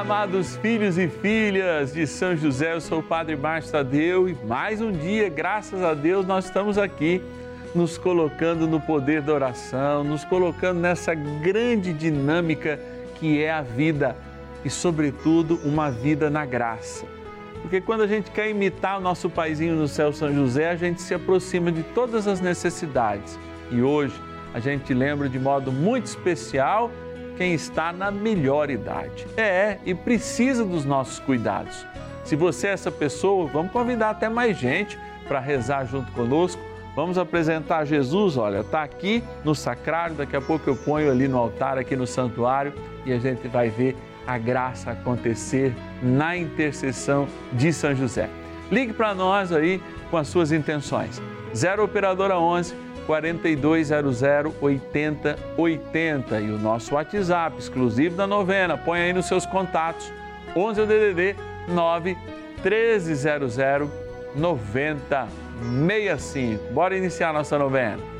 Amados filhos e filhas de São José, eu sou o Padre Márcio Tadeu e mais um dia, graças a Deus, nós estamos aqui nos colocando no poder da oração, nos colocando nessa grande dinâmica que é a vida e, sobretudo, uma vida na graça. Porque quando a gente quer imitar o nosso paizinho no céu, São José, a gente se aproxima de todas as necessidades. E hoje a gente lembra de modo muito especial quem está na melhor idade. É, e precisa dos nossos cuidados. Se você é essa pessoa, vamos convidar até mais gente para rezar junto conosco. Vamos apresentar Jesus, olha, está aqui no sacrário, daqui a pouco eu ponho ali no altar, aqui no santuário, e a gente vai ver a graça acontecer na intercessão de São José. Ligue para nós aí com as suas intenções. 0 Operadora 11 4200 8080 e o nosso WhatsApp exclusivo da novena. Põe aí nos seus contatos 11 DDD 9 1300 9065. Bora iniciar nossa novena.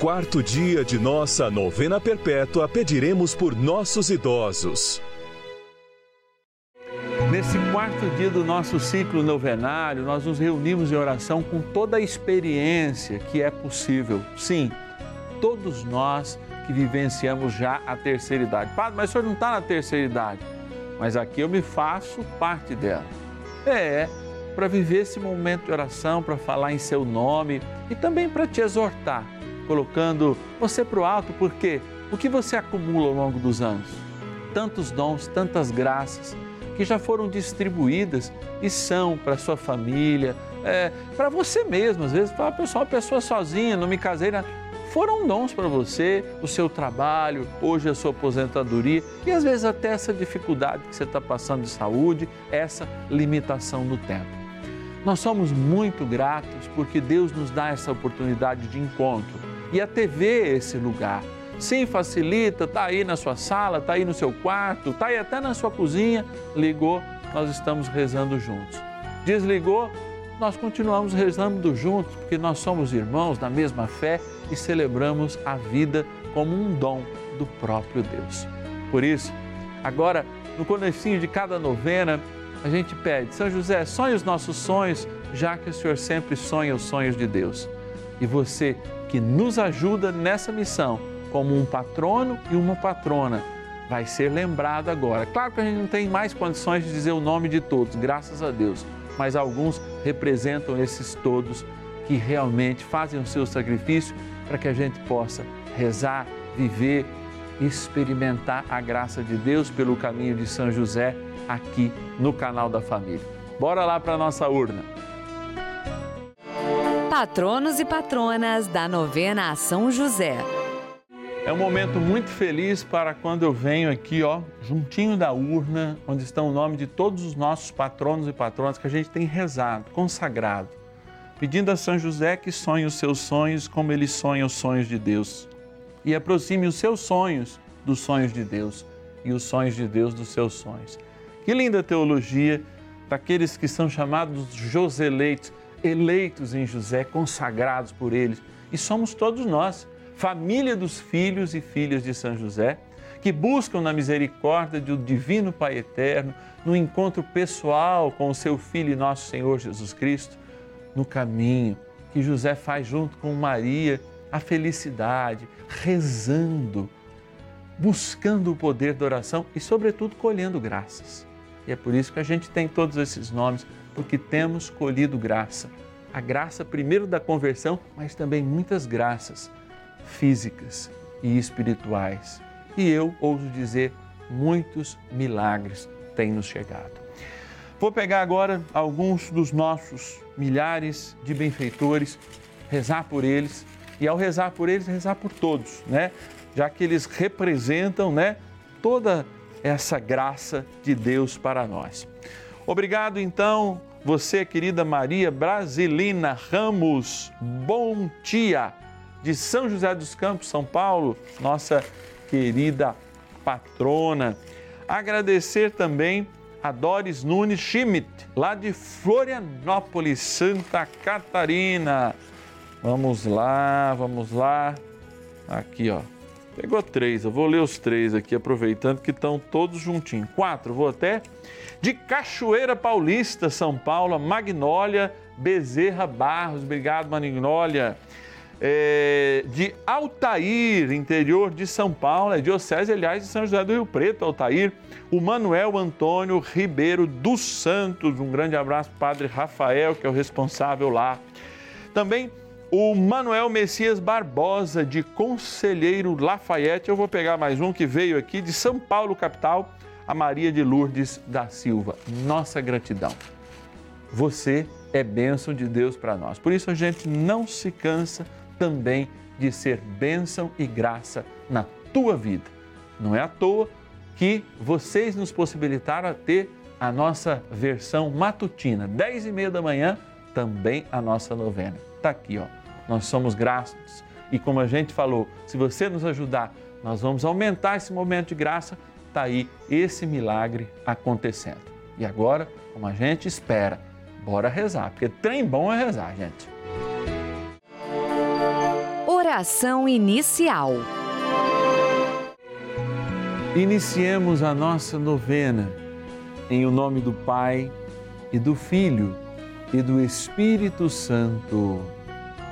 quarto dia de nossa novena perpétua, pediremos por nossos idosos. Nesse quarto dia do nosso ciclo novenário, nós nos reunimos em oração com toda a experiência que é possível. Sim, todos nós que vivenciamos já a terceira idade. Padre, mas o senhor não está na terceira idade. Mas aqui eu me faço parte dela. É, para viver esse momento de oração, para falar em seu nome e também para te exortar, colocando você para o alto, porque o que você acumula ao longo dos anos? Tantos dons, tantas graças que já foram distribuídas e são para sua família, é, para você mesmo. Às vezes, fala, pessoal, pessoa sozinha, não me casei, né? foram dons para você, o seu trabalho, hoje a sua aposentadoria e às vezes até essa dificuldade que você está passando de saúde, essa limitação no tempo. Nós somos muito gratos porque Deus nos dá essa oportunidade de encontro e a TV é esse lugar. Sim, facilita, está aí na sua sala, está aí no seu quarto, está aí até na sua cozinha. Ligou, nós estamos rezando juntos. Desligou, nós continuamos rezando juntos, porque nós somos irmãos da mesma fé e celebramos a vida como um dom do próprio Deus. Por isso, agora, no comecinho de cada novena, a gente pede, São José, sonhe os nossos sonhos, já que o Senhor sempre sonha os sonhos de Deus. E você que nos ajuda nessa missão, como um patrono e uma patrona, vai ser lembrado agora. Claro que a gente não tem mais condições de dizer o nome de todos, graças a Deus, mas alguns representam esses todos que realmente fazem o seu sacrifício para que a gente possa rezar, viver, experimentar a graça de Deus pelo caminho de São José aqui no canal da família. Bora lá para nossa urna. Patronos e patronas da novena a São José. É um momento muito feliz para quando eu venho aqui, ó, juntinho da urna, onde estão o nome de todos os nossos patronos e patronas que a gente tem rezado, consagrado, pedindo a São José que sonhe os seus sonhos como ele sonha os sonhos de Deus e aproxime os seus sonhos dos sonhos de Deus e os sonhos de Deus dos seus sonhos. Que linda teologia daqueles que são chamados Joseleitos, eleitos em José, consagrados por eles. E somos todos nós, família dos filhos e filhas de São José, que buscam na misericórdia do Divino Pai Eterno, no encontro pessoal com o seu Filho e nosso Senhor Jesus Cristo, no caminho que José faz junto com Maria, a felicidade, rezando, buscando o poder da oração e, sobretudo, colhendo graças. E é por isso que a gente tem todos esses nomes, porque temos colhido graça. A graça, primeiro, da conversão, mas também muitas graças físicas e espirituais. E eu ouso dizer, muitos milagres têm nos chegado. Vou pegar agora alguns dos nossos milhares de benfeitores, rezar por eles e ao rezar por eles, rezar por todos, né? Já que eles representam, né, toda essa graça de Deus para nós. Obrigado então, você querida Maria Brasilina Ramos, bom dia de São José dos Campos, São Paulo, nossa querida patrona. Agradecer também a Doris Nunes Schmidt, lá de Florianópolis, Santa Catarina. Vamos lá, vamos lá. Aqui, ó. Pegou três, eu vou ler os três aqui, aproveitando que estão todos juntinhos. Quatro, vou até. De Cachoeira Paulista, São Paulo, Magnólia Bezerra Barros. Obrigado, Magnólia é, de Altair, interior de São Paulo, é diocese, aliás, de São José do Rio Preto, Altair, o Manuel Antônio Ribeiro dos Santos, um grande abraço Padre Rafael, que é o responsável lá. Também o Manuel Messias Barbosa, de Conselheiro Lafayette, eu vou pegar mais um que veio aqui de São Paulo, capital, a Maria de Lourdes da Silva. Nossa gratidão. Você é bênção de Deus para nós. Por isso a gente não se cansa também de ser bênção e graça na tua vida. Não é à toa que vocês nos possibilitaram a ter a nossa versão matutina, 10 e meia da manhã, também a nossa novena. Está aqui, ó. Nós somos graças. E como a gente falou, se você nos ajudar, nós vamos aumentar esse momento de graça. Está aí esse milagre acontecendo. E agora, como a gente espera, bora rezar, porque trem bom é rezar, gente. Oração inicial. Iniciemos a nossa novena em o nome do Pai e do Filho e do Espírito Santo.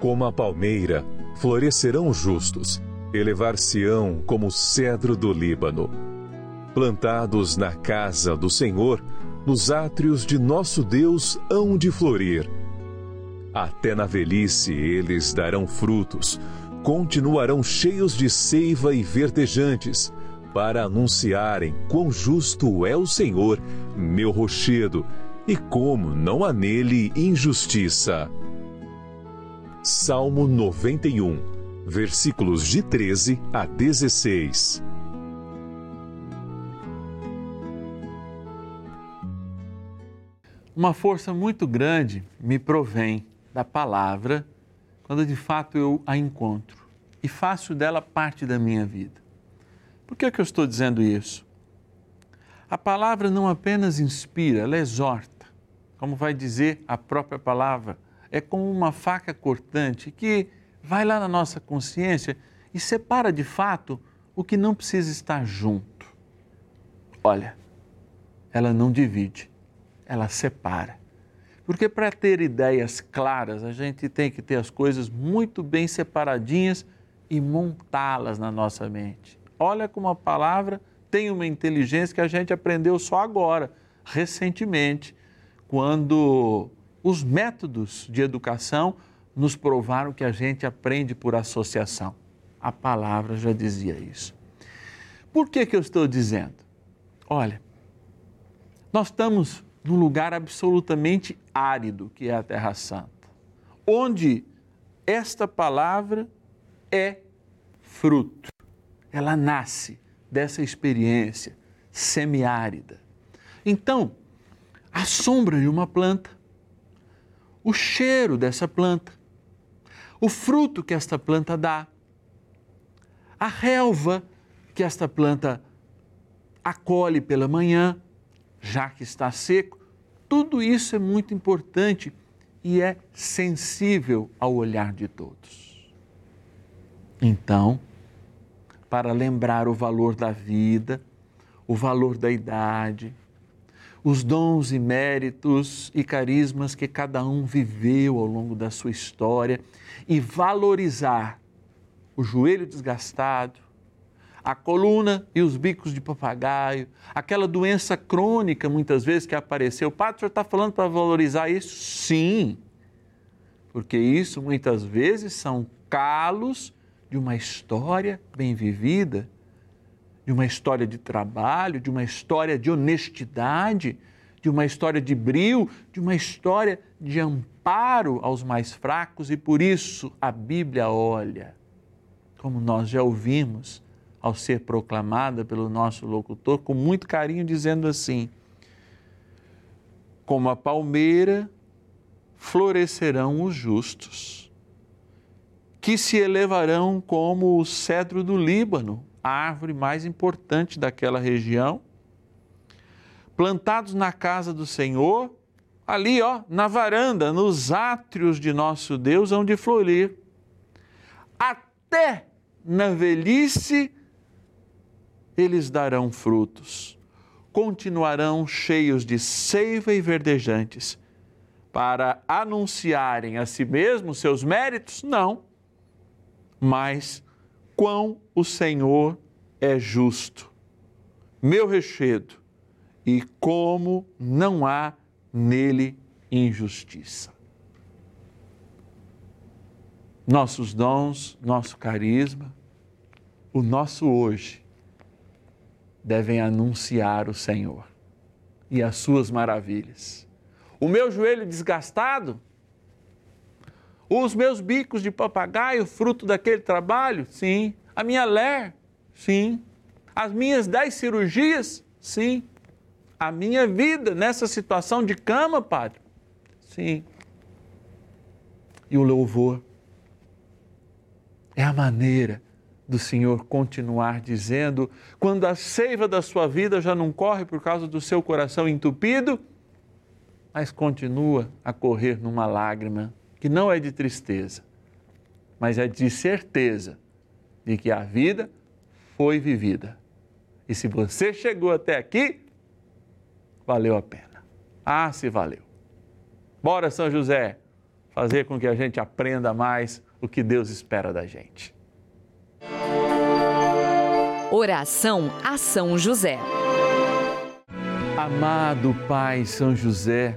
Como a palmeira, florescerão os justos, elevar-se-ão como o cedro do Líbano. Plantados na casa do Senhor, nos átrios de nosso Deus hão de florir. Até na velhice eles darão frutos, continuarão cheios de seiva e verdejantes, para anunciarem quão justo é o Senhor, meu rochedo, e como não há nele injustiça. Salmo 91, versículos de 13 a 16. Uma força muito grande me provém da palavra quando de fato eu a encontro e faço dela parte da minha vida. Por que, é que eu estou dizendo isso? A palavra não apenas inspira, ela exorta, como vai dizer a própria palavra, é como uma faca cortante que vai lá na nossa consciência e separa de fato o que não precisa estar junto. Olha, ela não divide, ela separa. Porque para ter ideias claras, a gente tem que ter as coisas muito bem separadinhas e montá-las na nossa mente. Olha como a palavra tem uma inteligência que a gente aprendeu só agora, recentemente, quando os métodos de educação nos provaram que a gente aprende por associação. A palavra já dizia isso. Por que, que eu estou dizendo? Olha, nós estamos num lugar absolutamente árido, que é a Terra Santa, onde esta palavra é fruto. Ela nasce dessa experiência semiárida. Então, a sombra de uma planta, o cheiro dessa planta, o fruto que esta planta dá, a relva que esta planta acolhe pela manhã, já que está seco, tudo isso é muito importante e é sensível ao olhar de todos. Então, para lembrar o valor da vida, o valor da idade, os dons e méritos e carismas que cada um viveu ao longo da sua história e valorizar o joelho desgastado, a coluna e os bicos de papagaio, aquela doença crônica muitas vezes que apareceu. O senhor está falando para valorizar isso? Sim, porque isso muitas vezes são calos de uma história bem vivida de uma história de trabalho, de uma história de honestidade, de uma história de brio, de uma história de amparo aos mais fracos e por isso a Bíblia olha, como nós já ouvimos ao ser proclamada pelo nosso locutor, com muito carinho, dizendo assim: Como a palmeira florescerão os justos, que se elevarão como o cedro do Líbano árvore mais importante daquela região, plantados na casa do Senhor, ali, ó, na varanda, nos átrios de nosso Deus, hão de florir. Até na velhice eles darão frutos, continuarão cheios de seiva e verdejantes, para anunciarem a si mesmos seus méritos? Não, mas quão o Senhor é justo, meu rechedo, e como não há nele injustiça. Nossos dons, nosso carisma, o nosso hoje devem anunciar o Senhor e as suas maravilhas. O meu joelho desgastado os meus bicos de papagaio, fruto daquele trabalho? Sim. A minha ler? Sim. As minhas dez cirurgias? Sim. A minha vida nessa situação de cama, Padre? Sim. e o louvor. É a maneira do Senhor continuar dizendo, quando a seiva da sua vida já não corre por causa do seu coração entupido, mas continua a correr numa lágrima que não é de tristeza, mas é de certeza de que a vida foi vivida. E se você chegou até aqui, valeu a pena. Ah, se valeu. Bora, São José, fazer com que a gente aprenda mais o que Deus espera da gente. Oração a São José. Amado Pai São José,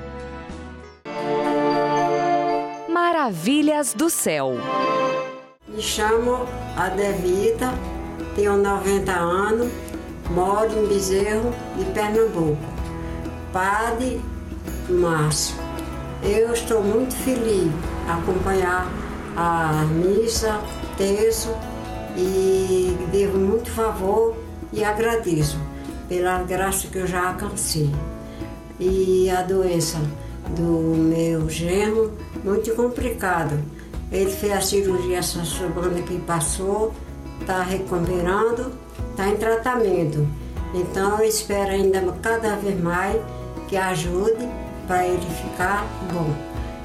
Maravilhas do céu. Me chamo Adevita, tenho 90 anos, moro em Bezerro, de Pernambuco. Padre Márcio, eu estou muito feliz acompanhar a missa, terço e devo muito favor e agradeço pela graça que eu já alcancei. E a doença do meu genro, muito complicado. Ele fez a cirurgia essa semana que passou, está recuperando, está em tratamento. Então eu espero ainda cada vez mais que ajude para ele ficar bom.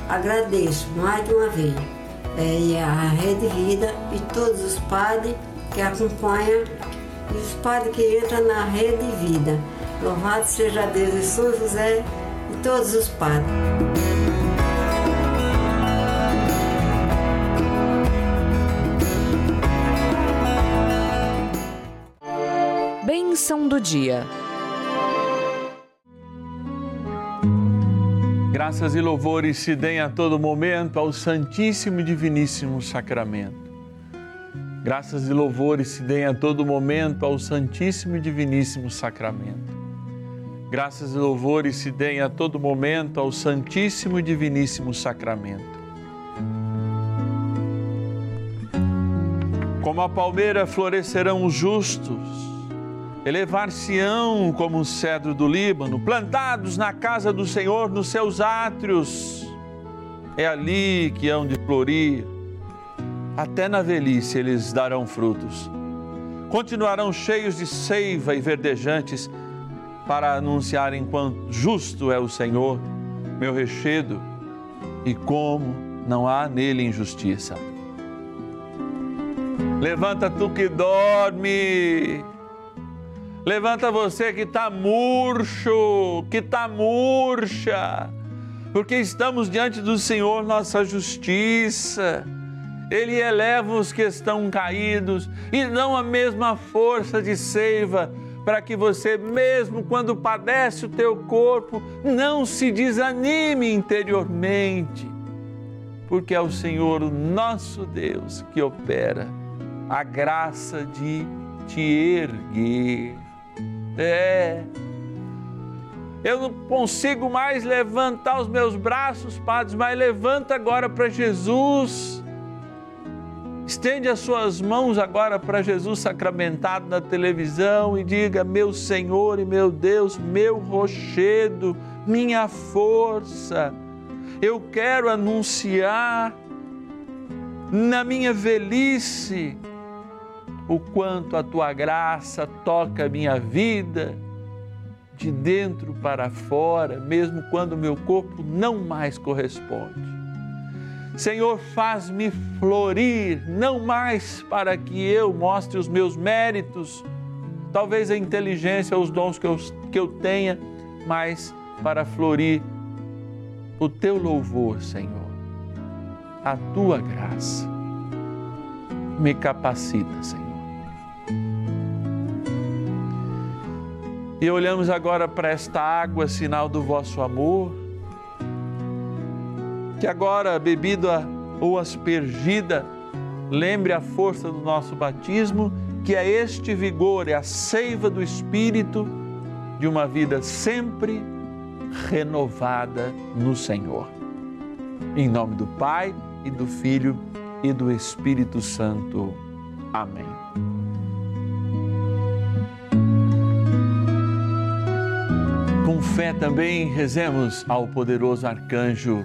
Agradeço mais de uma vez é, e a Rede Vida e todos os padres que acompanham e os padres que entram na Rede Vida. Louvado seja Deus e São José todos os padres. Bênção do dia. Graças e louvores se deem a todo momento ao Santíssimo e Diviníssimo Sacramento. Graças e louvores se deem a todo momento ao Santíssimo e Diviníssimo Sacramento. Graças e louvores se deem a todo momento ao Santíssimo e Diviníssimo Sacramento. Como a palmeira florescerão os justos, elevar-se-ão como o cedro do Líbano, plantados na casa do Senhor, nos seus átrios. É ali que hão de florir. Até na velhice eles darão frutos. Continuarão cheios de seiva e verdejantes para anunciarem quão justo é o Senhor, meu rechedo, e como não há nele injustiça. Levanta tu que dorme. Levanta você que está murcho, que está murcha, porque estamos diante do Senhor, nossa justiça. Ele eleva os que estão caídos e dão a mesma força de seiva para que você, mesmo quando padece o teu corpo, não se desanime interiormente, porque é o Senhor, o nosso Deus, que opera a graça de te erguer. É. Eu não consigo mais levantar os meus braços, Padre, mas levanta agora para Jesus. Estende as suas mãos agora para Jesus sacramentado na televisão e diga: Meu Senhor e meu Deus, meu rochedo, minha força, eu quero anunciar na minha velhice o quanto a tua graça toca a minha vida de dentro para fora, mesmo quando o meu corpo não mais corresponde. Senhor, faz-me florir, não mais para que eu mostre os meus méritos, talvez a inteligência, os dons que eu, que eu tenha, mas para florir o teu louvor, Senhor, a tua graça. Me capacita, Senhor. E olhamos agora para esta água, sinal do vosso amor que agora, bebida ou aspergida, lembre a força do nosso batismo, que é este vigor, é a seiva do Espírito de uma vida sempre renovada no Senhor. Em nome do Pai e do Filho e do Espírito Santo. Amém. Com fé também rezemos ao poderoso arcanjo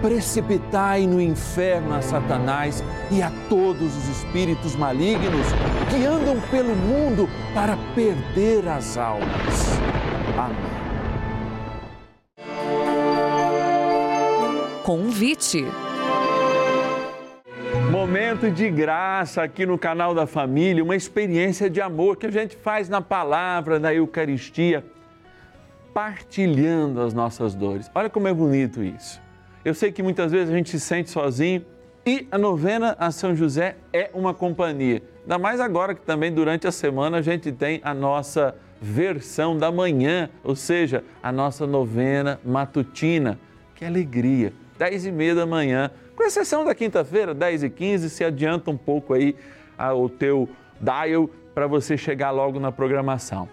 precipitai no inferno a Satanás e a todos os espíritos malignos que andam pelo mundo para perder as almas. Amém. Convite. Momento de graça aqui no canal da família, uma experiência de amor que a gente faz na palavra, na Eucaristia, partilhando as nossas dores. Olha como é bonito isso. Eu sei que muitas vezes a gente se sente sozinho e a novena a São José é uma companhia. Ainda mais agora que também durante a semana a gente tem a nossa versão da manhã, ou seja, a nossa novena matutina. Que alegria! 10 e meia da manhã, com exceção da quinta-feira, 10 e 15, se adianta um pouco aí o teu dial para você chegar logo na programação.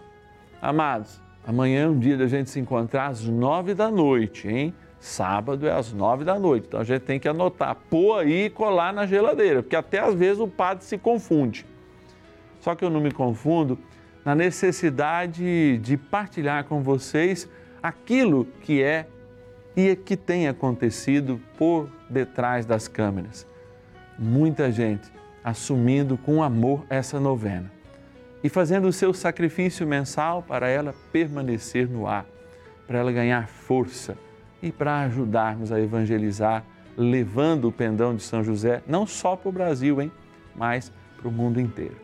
Amados, amanhã é um dia da gente se encontrar às 9 da noite, hein? Sábado é às nove da noite. Então a gente tem que anotar, pôr aí e colar na geladeira, porque até às vezes o padre se confunde. Só que eu não me confundo na necessidade de partilhar com vocês aquilo que é e que tem acontecido por detrás das câmeras. Muita gente assumindo com amor essa novena e fazendo o seu sacrifício mensal para ela permanecer no ar, para ela ganhar força e para ajudarmos a evangelizar, levando o pendão de São José não só para o Brasil, hein, mas para o mundo inteiro.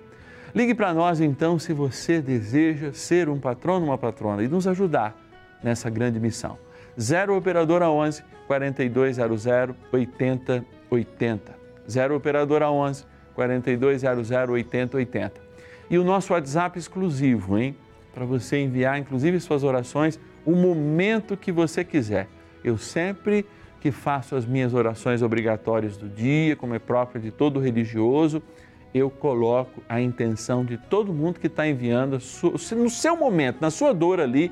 Ligue para nós então se você deseja ser um patrono, uma patrona e nos ajudar nessa grande missão. 0 operadora 11 4200 8080. 0 operadora 11 4200 8080. E o nosso WhatsApp exclusivo, hein? Para você enviar inclusive suas orações o momento que você quiser eu sempre que faço as minhas orações obrigatórias do dia, como é próprio de todo religioso, eu coloco a intenção de todo mundo que está enviando, no seu momento, na sua dor ali,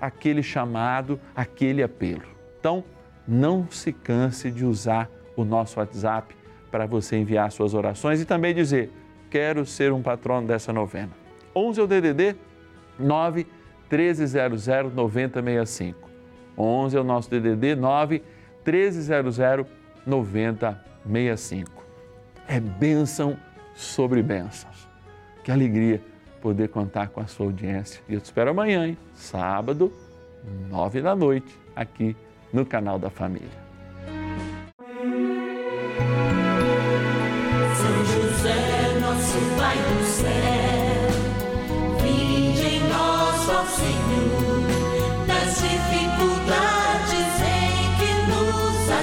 aquele chamado, aquele apelo. Então, não se canse de usar o nosso WhatsApp para você enviar suas orações e também dizer: quero ser um patrono dessa novena. 11 é o DDD 9 1300 9065. 11 é o nosso DDD 9 1300 9065. É bênção sobre bênçãos. Que alegria poder contar com a sua audiência. E eu te espero amanhã, hein? sábado, nove da noite, aqui no canal da Família. Senhor,